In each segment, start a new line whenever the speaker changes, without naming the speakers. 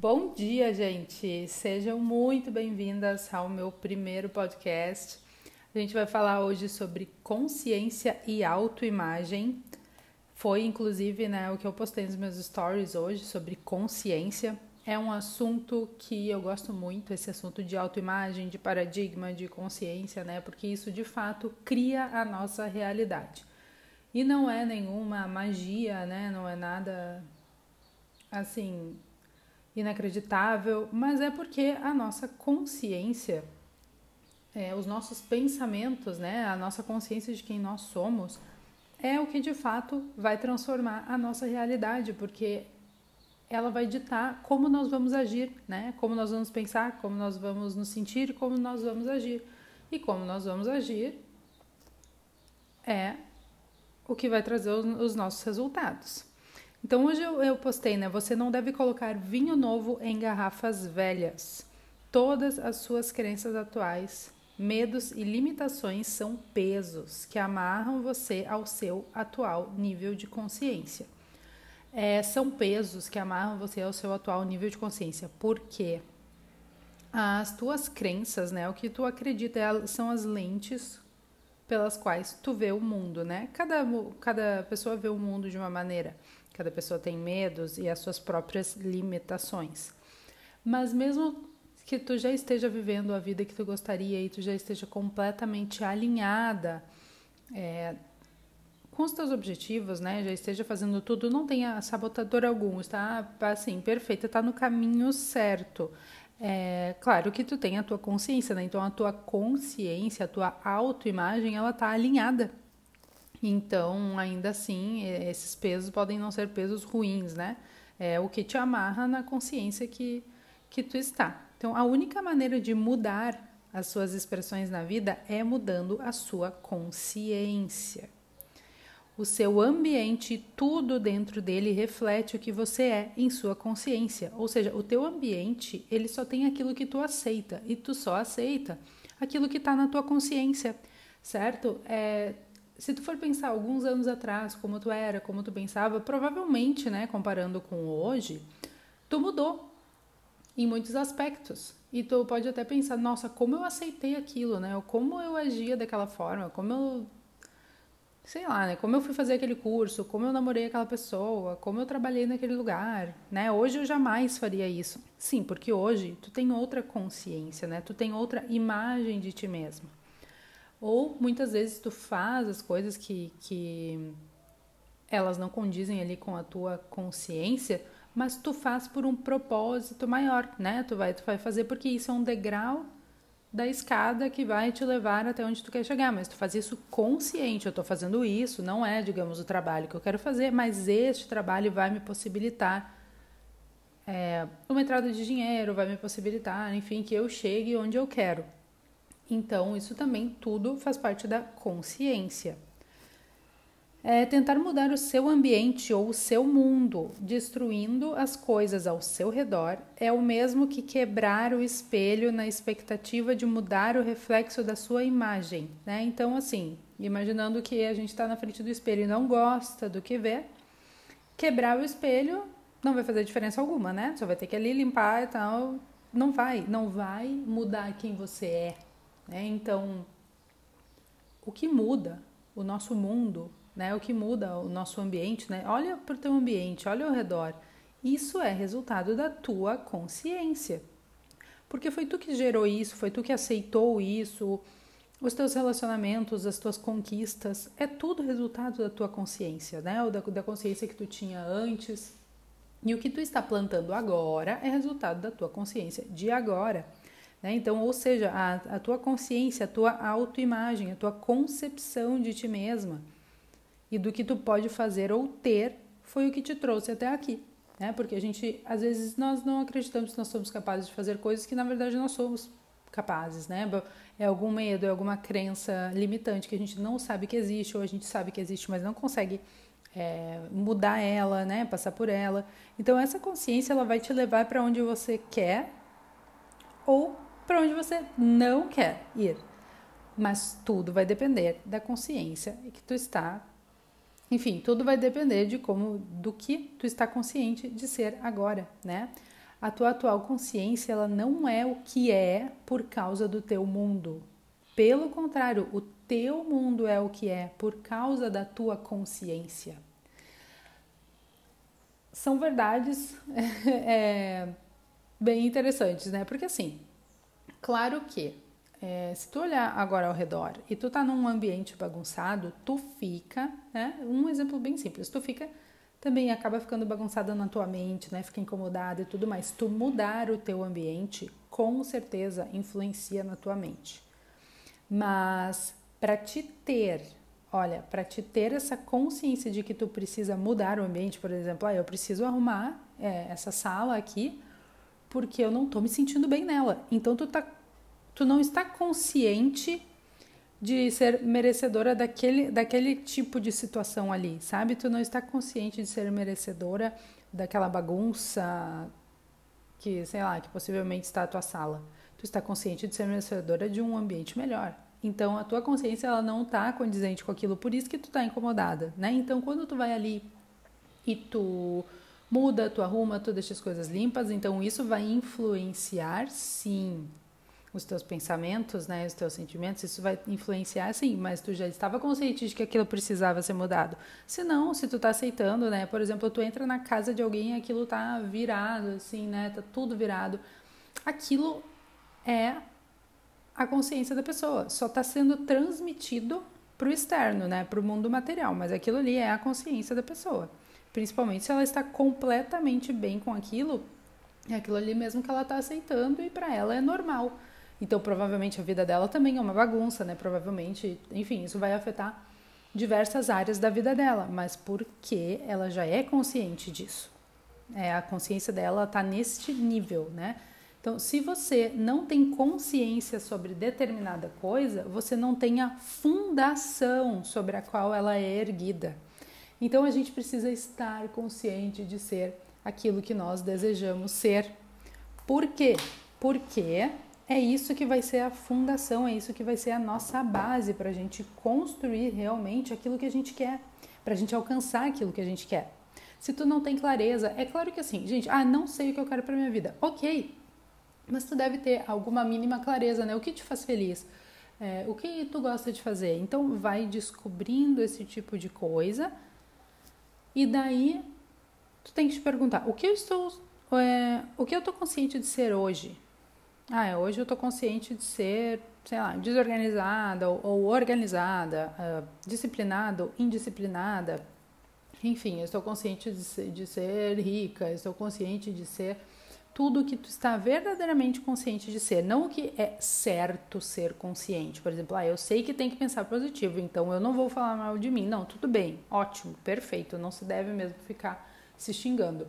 Bom dia, gente! Sejam muito bem-vindas ao meu primeiro podcast. A gente vai falar hoje sobre consciência e autoimagem. Foi inclusive né, o que eu postei nos meus stories hoje sobre consciência. É um assunto que eu gosto muito, esse assunto de autoimagem, de paradigma, de consciência, né? Porque isso de fato cria a nossa realidade. E não é nenhuma magia, né? Não é nada assim inacreditável, mas é porque a nossa consciência, é, os nossos pensamentos, né, a nossa consciência de quem nós somos, é o que de fato vai transformar a nossa realidade, porque ela vai ditar como nós vamos agir, né? Como nós vamos pensar, como nós vamos nos sentir, como nós vamos agir. E como nós vamos agir é o que vai trazer os nossos resultados. Então hoje eu, eu postei, né? Você não deve colocar vinho novo em garrafas velhas. Todas as suas crenças atuais, medos e limitações são pesos que amarram você ao seu atual nível de consciência. É, são pesos que amarram você ao seu atual nível de consciência. Por quê? As tuas crenças, né? O que tu acredita são as lentes pelas quais tu vê o mundo, né? Cada, cada pessoa vê o mundo de uma maneira. Cada pessoa tem medos e as suas próprias limitações. Mas mesmo que tu já esteja vivendo a vida que tu gostaria e tu já esteja completamente alinhada é, com os teus objetivos, né? Já esteja fazendo tudo, não tenha sabotador algum, está assim, perfeita, está no caminho certo. É, claro que tu tem a tua consciência, né? Então a tua consciência, a tua autoimagem, ela tá alinhada então, ainda assim, esses pesos podem não ser pesos ruins, né? É o que te amarra na consciência que, que tu está. Então, a única maneira de mudar as suas expressões na vida é mudando a sua consciência. O seu ambiente, tudo dentro dele reflete o que você é em sua consciência. Ou seja, o teu ambiente, ele só tem aquilo que tu aceita e tu só aceita aquilo que está na tua consciência, certo? É, se tu for pensar alguns anos atrás, como tu era, como tu pensava, provavelmente, né, comparando com hoje, tu mudou em muitos aspectos. E tu pode até pensar, nossa, como eu aceitei aquilo, né? Ou como eu agia daquela forma, como eu sei lá, né? Como eu fui fazer aquele curso, como eu namorei aquela pessoa, como eu trabalhei naquele lugar, né? Hoje eu jamais faria isso. Sim, porque hoje tu tem outra consciência, né? Tu tem outra imagem de ti mesmo. Ou muitas vezes tu faz as coisas que, que elas não condizem ali com a tua consciência, mas tu faz por um propósito maior, né? Tu vai, tu vai fazer porque isso é um degrau da escada que vai te levar até onde tu quer chegar, mas tu faz isso consciente, eu estou fazendo isso, não é, digamos, o trabalho que eu quero fazer, mas este trabalho vai me possibilitar é, uma entrada de dinheiro, vai me possibilitar, enfim, que eu chegue onde eu quero. Então, isso também tudo faz parte da consciência. É tentar mudar o seu ambiente ou o seu mundo, destruindo as coisas ao seu redor, é o mesmo que quebrar o espelho na expectativa de mudar o reflexo da sua imagem. Né? Então, assim, imaginando que a gente está na frente do espelho e não gosta do que vê, quebrar o espelho não vai fazer diferença alguma, né? Só vai ter que ali limpar e tal. Não vai, não vai mudar quem você é, né? Então, o que muda o nosso mundo, né? o que muda o nosso ambiente, né? olha para o teu ambiente, olha ao redor. Isso é resultado da tua consciência. Porque foi tu que gerou isso, foi tu que aceitou isso, os teus relacionamentos, as tuas conquistas, é tudo resultado da tua consciência, né? Ou da, da consciência que tu tinha antes. E o que tu está plantando agora é resultado da tua consciência de agora. Né? Então, ou seja, a, a tua consciência, a tua autoimagem, a tua concepção de ti mesma e do que tu pode fazer ou ter foi o que te trouxe até aqui. Né? Porque a gente, às vezes, nós não acreditamos que nós somos capazes de fazer coisas que na verdade nós somos capazes, né? É algum medo, é alguma crença limitante que a gente não sabe que existe, ou a gente sabe que existe, mas não consegue é, mudar ela, né? Passar por ela. Então essa consciência ela vai te levar para onde você quer ou para onde você não quer ir. Mas tudo vai depender da consciência que tu está. Enfim, tudo vai depender de como, do que tu está consciente de ser agora, né? A tua atual consciência, ela não é o que é por causa do teu mundo. Pelo contrário, o teu mundo é o que é por causa da tua consciência. São verdades é, bem interessantes, né? Porque assim, claro que é, se tu olhar agora ao redor e tu tá num ambiente bagunçado, tu fica, né? Um exemplo bem simples, tu fica também acaba ficando bagunçada na tua mente, né? Fica incomodado e tudo mais. Tu mudar o teu ambiente, com certeza influencia na tua mente. Mas para te ter, olha, para te ter essa consciência de que tu precisa mudar o ambiente, por exemplo, ah, eu preciso arrumar é, essa sala aqui porque eu não tô me sentindo bem nela. Então tu tá, tu não está consciente de ser merecedora daquele, daquele tipo de situação ali, sabe? Tu não está consciente de ser merecedora daquela bagunça que, sei lá, que possivelmente está a tua sala. Tu está consciente de ser merecedora de um ambiente melhor. Então a tua consciência ela não está condizente com aquilo, por isso que tu está incomodada, né? Então quando tu vai ali e tu muda, tu arruma, tu deixa as coisas limpas, então isso vai influenciar sim os teus pensamentos, né, os teus sentimentos, isso vai influenciar sim, mas tu já estava consciente de que aquilo precisava ser mudado. Se não, se tu tá aceitando, né, por exemplo, tu entra na casa de alguém e aquilo tá virado, assim, né, tá tudo virado, aquilo é a consciência da pessoa, só tá sendo transmitido pro externo, né, pro mundo material, mas aquilo ali é a consciência da pessoa. Principalmente se ela está completamente bem com aquilo, é aquilo ali mesmo que ela está aceitando e para ela é normal. Então, provavelmente a vida dela também é uma bagunça, né? Provavelmente, enfim, isso vai afetar diversas áreas da vida dela, mas porque ela já é consciente disso. É, a consciência dela está neste nível, né? Então, se você não tem consciência sobre determinada coisa, você não tem a fundação sobre a qual ela é erguida. Então, a gente precisa estar consciente de ser aquilo que nós desejamos ser. Por quê? Porque é isso que vai ser a fundação, é isso que vai ser a nossa base para a gente construir realmente aquilo que a gente quer, para a gente alcançar aquilo que a gente quer. Se tu não tem clareza, é claro que assim, gente, ah, não sei o que eu quero para minha vida. Ok, mas tu deve ter alguma mínima clareza, né? O que te faz feliz? É, o que tu gosta de fazer? Então, vai descobrindo esse tipo de coisa e daí tu tem que te perguntar: o que eu estou, é, o que eu estou consciente de ser hoje? Ah, é, hoje eu estou consciente de ser, sei lá, desorganizada ou, ou organizada, uh, disciplinada ou indisciplinada. Enfim, eu estou consciente de ser, de ser rica, estou consciente de ser tudo o que tu está verdadeiramente consciente de ser, não o que é certo ser consciente. Por exemplo, ah, eu sei que tem que pensar positivo, então eu não vou falar mal de mim. Não, tudo bem, ótimo, perfeito, não se deve mesmo ficar se xingando.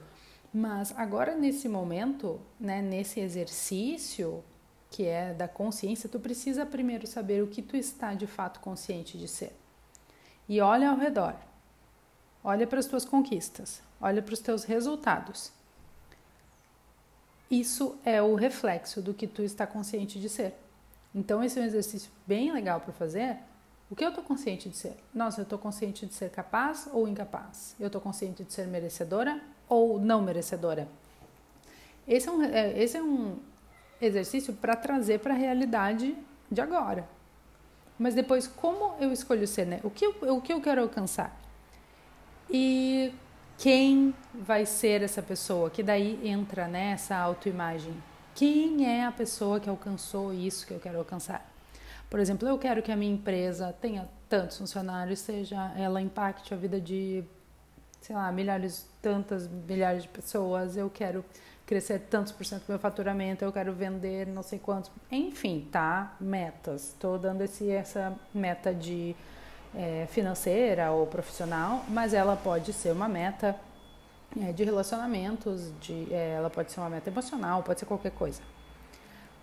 Mas agora nesse momento, né, nesse exercício que é da consciência, tu precisa primeiro saber o que tu está de fato consciente de ser. E olha ao redor. Olha para as tuas conquistas, olha para os teus resultados. Isso é o reflexo do que tu está consciente de ser. Então esse é um exercício bem legal para fazer. O que eu estou consciente de ser? Nossa, eu estou consciente de ser capaz ou incapaz? Eu estou consciente de ser merecedora ou não merecedora. Esse é um, é, esse é um exercício para trazer para a realidade de agora. Mas depois, como eu escolho ser, né? O que eu, o que eu quero alcançar? E quem vai ser essa pessoa? Que daí entra nessa né, autoimagem. Quem é a pessoa que alcançou isso que eu quero alcançar? Por exemplo, eu quero que a minha empresa tenha tantos funcionários, seja ela impacte a vida de sei lá, milhares, tantas milhares de pessoas, eu quero crescer tantos por cento do meu faturamento, eu quero vender não sei quantos, enfim, tá? Metas. Estou dando esse, essa meta de é, financeira ou profissional, mas ela pode ser uma meta é, de relacionamentos, de, é, ela pode ser uma meta emocional, pode ser qualquer coisa.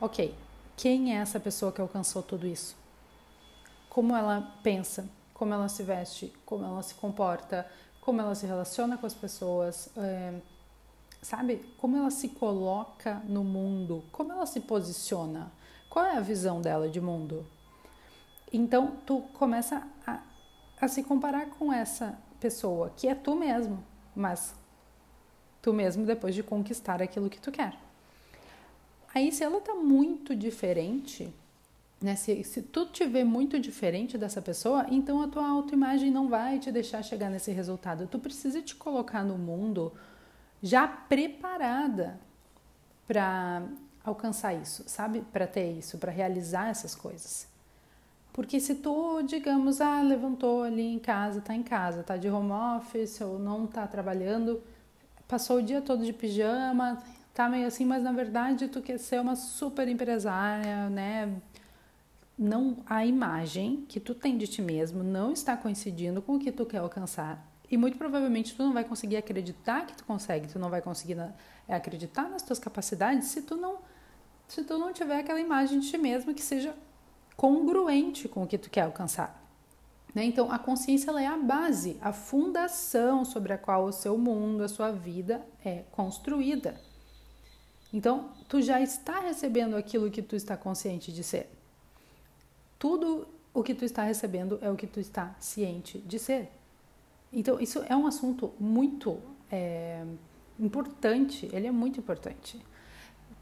Ok, quem é essa pessoa que alcançou tudo isso? Como ela pensa? Como ela se veste? Como ela se comporta? como ela se relaciona com as pessoas, é, sabe? Como ela se coloca no mundo, como ela se posiciona, qual é a visão dela de mundo. Então, tu começa a, a se comparar com essa pessoa, que é tu mesmo, mas tu mesmo depois de conquistar aquilo que tu quer. Aí, se ela tá muito diferente, né? Se, se tu te vê muito diferente dessa pessoa, então a tua autoimagem não vai te deixar chegar nesse resultado. Tu precisa te colocar no mundo já preparada para alcançar isso, sabe? Para ter isso, para realizar essas coisas. Porque se tu, digamos, ah, levantou ali em casa, tá em casa, tá de home office ou não tá trabalhando, passou o dia todo de pijama, tá meio assim, mas na verdade tu quer ser uma super empresária, né? Não a imagem que tu tem de ti mesmo não está coincidindo com o que tu quer alcançar. E muito provavelmente tu não vai conseguir acreditar que tu consegue, tu não vai conseguir na, é, acreditar nas tuas capacidades se tu não se tu não tiver aquela imagem de ti mesmo que seja congruente com o que tu quer alcançar. Né? Então, a consciência ela é a base, a fundação sobre a qual o seu mundo, a sua vida é construída. Então, tu já está recebendo aquilo que tu está consciente de ser. Tudo o que tu está recebendo é o que tu está ciente de ser. Então, isso é um assunto muito é, importante, ele é muito importante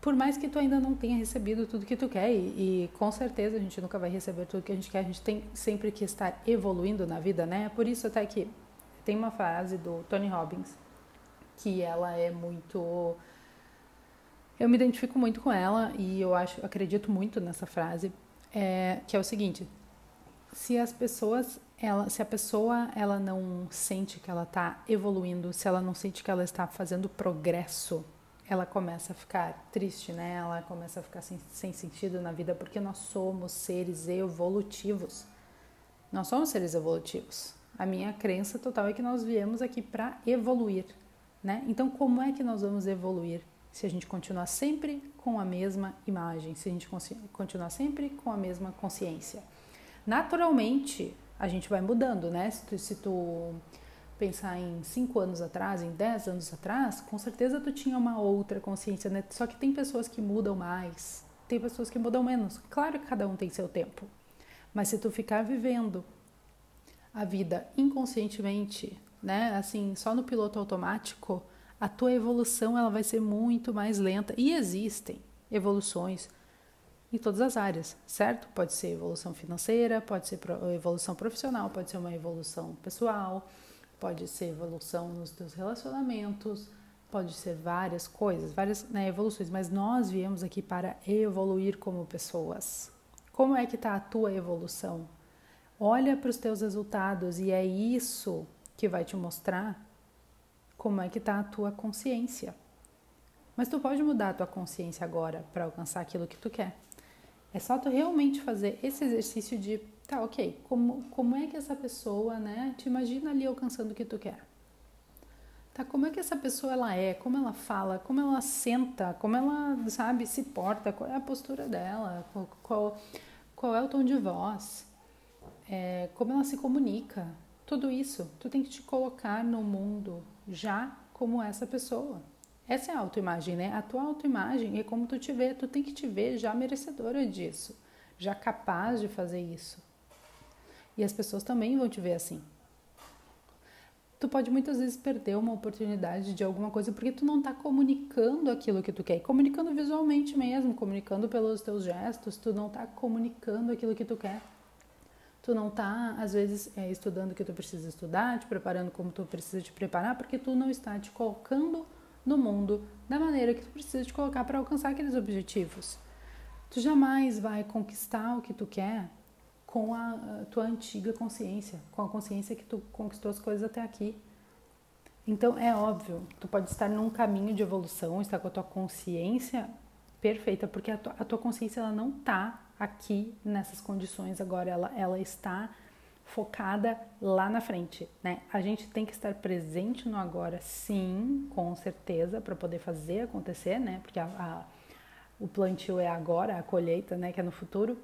por mais que tu ainda não tenha recebido tudo que tu quer, e, e, com certeza a gente nunca vai receber tudo que a gente quer, a gente tem sempre que estar evoluindo na vida, né? Por isso até que tem uma frase do Tony Robbins que ela é muito eu me identifico muito com ela e eu acho, acredito muito nessa frase, é, que é o seguinte: se as pessoas, ela, se a pessoa ela não sente que ela está evoluindo, se ela não sente que ela está fazendo progresso ela começa a ficar triste, né? Ela começa a ficar sem, sem sentido na vida porque nós somos seres evolutivos. Nós somos seres evolutivos. A minha crença total é que nós viemos aqui para evoluir, né? Então, como é que nós vamos evoluir se a gente continuar sempre com a mesma imagem, se a gente continuar sempre com a mesma consciência? Naturalmente, a gente vai mudando, né? Se tu, se tu pensar em cinco anos atrás, em dez anos atrás, com certeza tu tinha uma outra consciência, né? Só que tem pessoas que mudam mais, tem pessoas que mudam menos. Claro que cada um tem seu tempo, mas se tu ficar vivendo a vida inconscientemente, né? Assim, só no piloto automático, a tua evolução ela vai ser muito mais lenta. E existem evoluções em todas as áreas, certo? Pode ser evolução financeira, pode ser evolução profissional, pode ser uma evolução pessoal Pode ser evolução nos teus relacionamentos, pode ser várias coisas, várias né, evoluções, mas nós viemos aqui para evoluir como pessoas. Como é que está a tua evolução? Olha para os teus resultados e é isso que vai te mostrar como é que está a tua consciência. Mas tu pode mudar a tua consciência agora para alcançar aquilo que tu quer. É só tu realmente fazer esse exercício de Tá, ok. Como, como é que essa pessoa, né, te imagina ali alcançando o que tu quer? Tá, como é que essa pessoa ela é, como ela fala, como ela senta, como ela, sabe, se porta, qual é a postura dela, qual, qual, qual é o tom de voz, é, como ela se comunica. Tudo isso, tu tem que te colocar no mundo já como essa pessoa. Essa é a autoimagem, né? A tua autoimagem é como tu te vê, tu tem que te ver já merecedora disso, já capaz de fazer isso. E as pessoas também vão te ver assim. Tu pode muitas vezes perder uma oportunidade de alguma coisa porque tu não está comunicando aquilo que tu quer. Comunicando visualmente mesmo, comunicando pelos teus gestos, tu não está comunicando aquilo que tu quer. Tu não está, às vezes, é, estudando o que tu precisa estudar, te preparando como tu precisa te preparar, porque tu não está te colocando no mundo da maneira que tu precisa te colocar para alcançar aqueles objetivos. Tu jamais vai conquistar o que tu quer com a, tua antiga consciência, com a consciência que tu conquistou as coisas até aqui. Então é óbvio, tu pode estar num caminho de evolução, estar com a tua consciência perfeita, porque a tua, a tua consciência ela não está aqui nessas condições agora, ela, ela está focada lá na frente, né? A gente tem que estar presente no agora, sim, com certeza, para poder fazer acontecer, né? Porque a, a, o plantio é agora, a colheita, né? Que é no futuro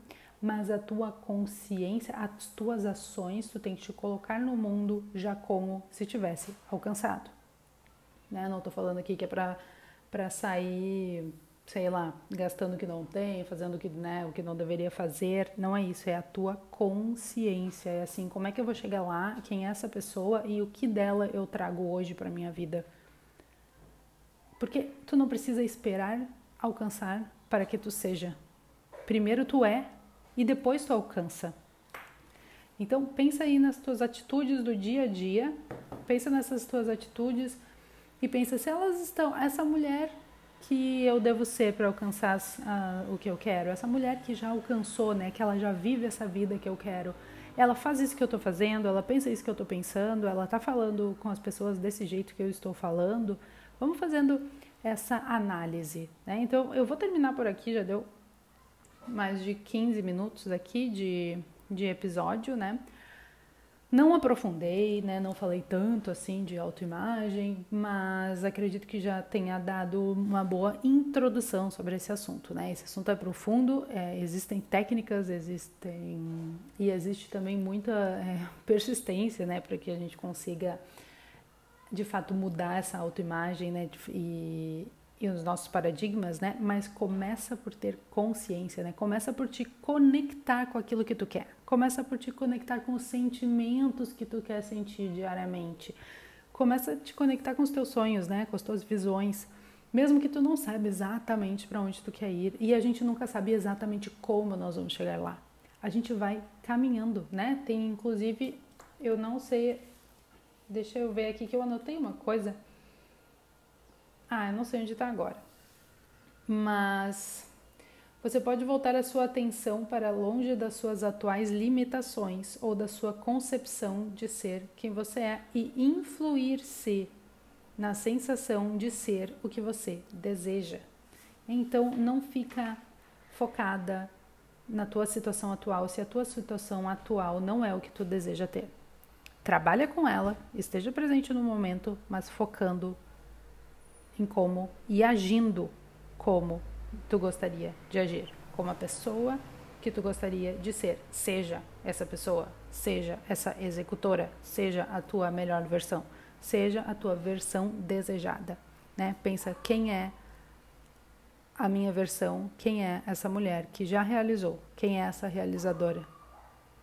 mas a tua consciência, as tuas ações, tu tem que te colocar no mundo já como se tivesse alcançado. Né? Não estou falando aqui que é para sair, sei lá, gastando o que não tem, fazendo o que, né, o que não deveria fazer. Não é isso, é a tua consciência. É assim, como é que eu vou chegar lá, quem é essa pessoa e o que dela eu trago hoje para minha vida. Porque tu não precisa esperar alcançar para que tu seja. Primeiro tu é e depois tu alcança. Então pensa aí nas tuas atitudes do dia a dia, pensa nessas tuas atitudes e pensa se elas estão essa mulher que eu devo ser para alcançar uh, o que eu quero, essa mulher que já alcançou, né, que ela já vive essa vida que eu quero. Ela faz isso que eu estou fazendo, ela pensa isso que eu estou pensando, ela está falando com as pessoas desse jeito que eu estou falando. Vamos fazendo essa análise, né? Então eu vou terminar por aqui, já deu mais de 15 minutos aqui de, de episódio, né? Não aprofundei, né? Não falei tanto assim de autoimagem, mas acredito que já tenha dado uma boa introdução sobre esse assunto, né? Esse assunto é profundo, é, existem técnicas, existem e existe também muita é, persistência, né? Para que a gente consiga de fato mudar essa autoimagem, né? E, e os nossos paradigmas, né? Mas começa por ter consciência, né? Começa por te conectar com aquilo que tu quer. Começa por te conectar com os sentimentos que tu quer sentir diariamente. Começa a te conectar com os teus sonhos, né? Com as tuas visões. Mesmo que tu não saiba exatamente para onde tu quer ir e a gente nunca sabe exatamente como nós vamos chegar lá. A gente vai caminhando, né? Tem inclusive, eu não sei, deixa eu ver aqui que eu anotei uma coisa ah, eu não sei onde está agora. Mas você pode voltar a sua atenção para longe das suas atuais limitações ou da sua concepção de ser quem você é e influir-se na sensação de ser o que você deseja. Então, não fica focada na tua situação atual se a tua situação atual não é o que tu deseja ter. Trabalha com ela, esteja presente no momento, mas focando em como e agindo como tu gostaria de agir, como a pessoa que tu gostaria de ser. Seja essa pessoa, seja essa executora, seja a tua melhor versão, seja a tua versão desejada, né? Pensa quem é a minha versão, quem é essa mulher que já realizou, quem é essa realizadora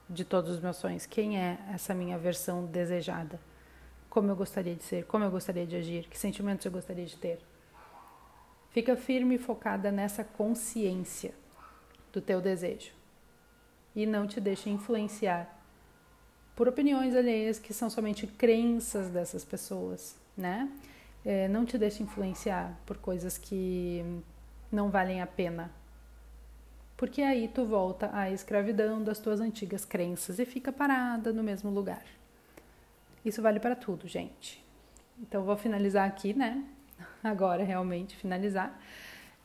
de todos os meus sonhos, quem é essa minha versão desejada como eu gostaria de ser, como eu gostaria de agir, que sentimentos eu gostaria de ter. Fica firme e focada nessa consciência do teu desejo e não te deixe influenciar por opiniões alheias que são somente crenças dessas pessoas, né? É, não te deixe influenciar por coisas que não valem a pena. Porque aí tu volta à escravidão das tuas antigas crenças e fica parada no mesmo lugar. Isso vale para tudo, gente. Então vou finalizar aqui, né? Agora realmente finalizar.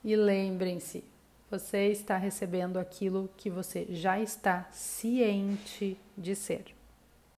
E lembrem-se, você está recebendo aquilo que você já está ciente de ser.